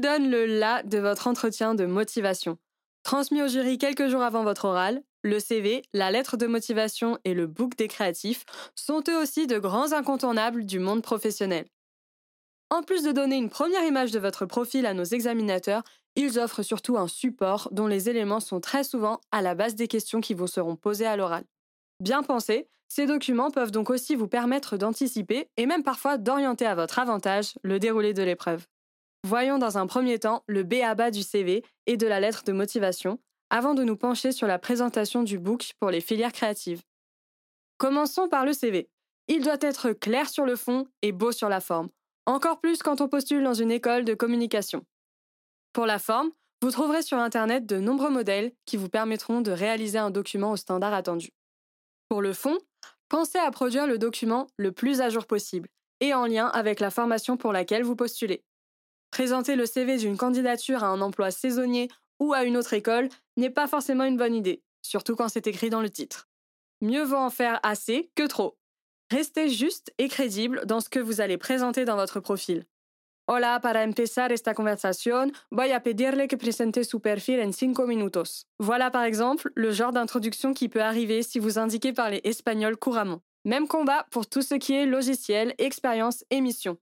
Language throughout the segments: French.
Donne le là de votre entretien de motivation. Transmis au jury quelques jours avant votre oral, le CV, la lettre de motivation et le book des créatifs sont eux aussi de grands incontournables du monde professionnel. En plus de donner une première image de votre profil à nos examinateurs, ils offrent surtout un support dont les éléments sont très souvent à la base des questions qui vous seront posées à l'oral. Bien pensés, ces documents peuvent donc aussi vous permettre d'anticiper et même parfois d'orienter à votre avantage le déroulé de l'épreuve. Voyons dans un premier temps le B.A.B.A. du CV et de la lettre de motivation, avant de nous pencher sur la présentation du book pour les filières créatives. Commençons par le CV. Il doit être clair sur le fond et beau sur la forme, encore plus quand on postule dans une école de communication. Pour la forme, vous trouverez sur Internet de nombreux modèles qui vous permettront de réaliser un document au standard attendu. Pour le fond, pensez à produire le document le plus à jour possible et en lien avec la formation pour laquelle vous postulez. Présenter le CV d'une candidature à un emploi saisonnier ou à une autre école n'est pas forcément une bonne idée, surtout quand c'est écrit dans le titre. Mieux vaut en faire assez que trop. Restez juste et crédible dans ce que vous allez présenter dans votre profil. Hola, para empezar esta conversación, voy a pedirle que presente su perfil en 5 minutos. Voilà par exemple le genre d'introduction qui peut arriver si vous indiquez parler espagnol couramment. Même combat pour tout ce qui est logiciel, expérience et mission.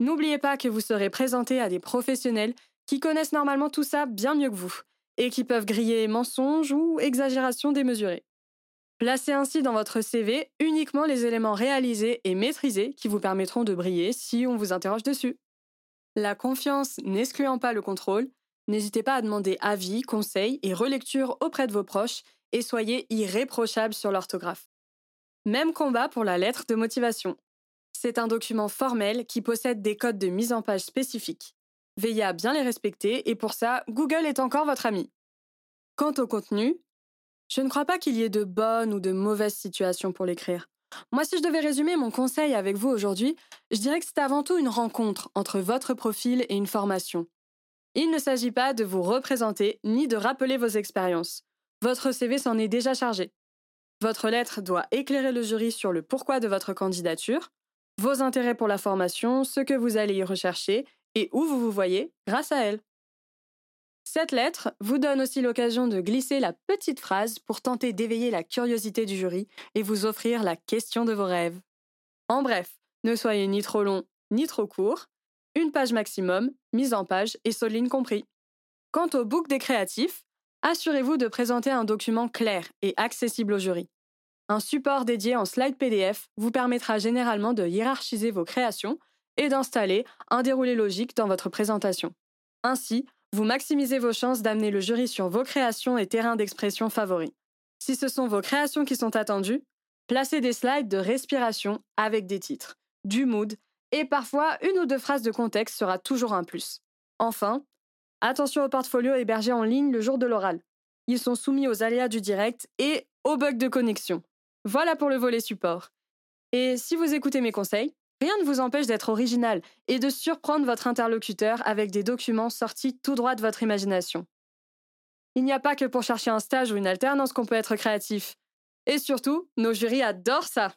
N'oubliez pas que vous serez présenté à des professionnels qui connaissent normalement tout ça bien mieux que vous, et qui peuvent griller mensonges ou exagérations démesurées. Placez ainsi dans votre CV uniquement les éléments réalisés et maîtrisés qui vous permettront de briller si on vous interroge dessus. La confiance n'excluant pas le contrôle, n'hésitez pas à demander avis, conseils et relecture auprès de vos proches et soyez irréprochable sur l'orthographe. Même combat pour la lettre de motivation. C'est un document formel qui possède des codes de mise en page spécifiques. Veillez à bien les respecter et pour ça, Google est encore votre ami. Quant au contenu, je ne crois pas qu'il y ait de bonnes ou de mauvaises situations pour l'écrire. Moi, si je devais résumer mon conseil avec vous aujourd'hui, je dirais que c'est avant tout une rencontre entre votre profil et une formation. Il ne s'agit pas de vous représenter ni de rappeler vos expériences. Votre CV s'en est déjà chargé. Votre lettre doit éclairer le jury sur le pourquoi de votre candidature, vos intérêts pour la formation, ce que vous allez y rechercher et où vous vous voyez grâce à elle. Cette lettre vous donne aussi l'occasion de glisser la petite phrase pour tenter d'éveiller la curiosité du jury et vous offrir la question de vos rêves. En bref, ne soyez ni trop long ni trop court, une page maximum, mise en page et soline compris. Quant au book des créatifs, assurez-vous de présenter un document clair et accessible au jury. Un support dédié en slide PDF vous permettra généralement de hiérarchiser vos créations et d'installer un déroulé logique dans votre présentation. Ainsi, vous maximisez vos chances d'amener le jury sur vos créations et terrains d'expression favoris. Si ce sont vos créations qui sont attendues, placez des slides de respiration avec des titres, du mood et parfois une ou deux phrases de contexte sera toujours un plus. Enfin, attention aux portfolios hébergés en ligne le jour de l'oral. Ils sont soumis aux aléas du direct et aux bugs de connexion. Voilà pour le volet support. Et si vous écoutez mes conseils, Rien ne vous empêche d'être original et de surprendre votre interlocuteur avec des documents sortis tout droit de votre imagination. Il n'y a pas que pour chercher un stage ou une alternance qu'on peut être créatif. Et surtout, nos jurys adorent ça.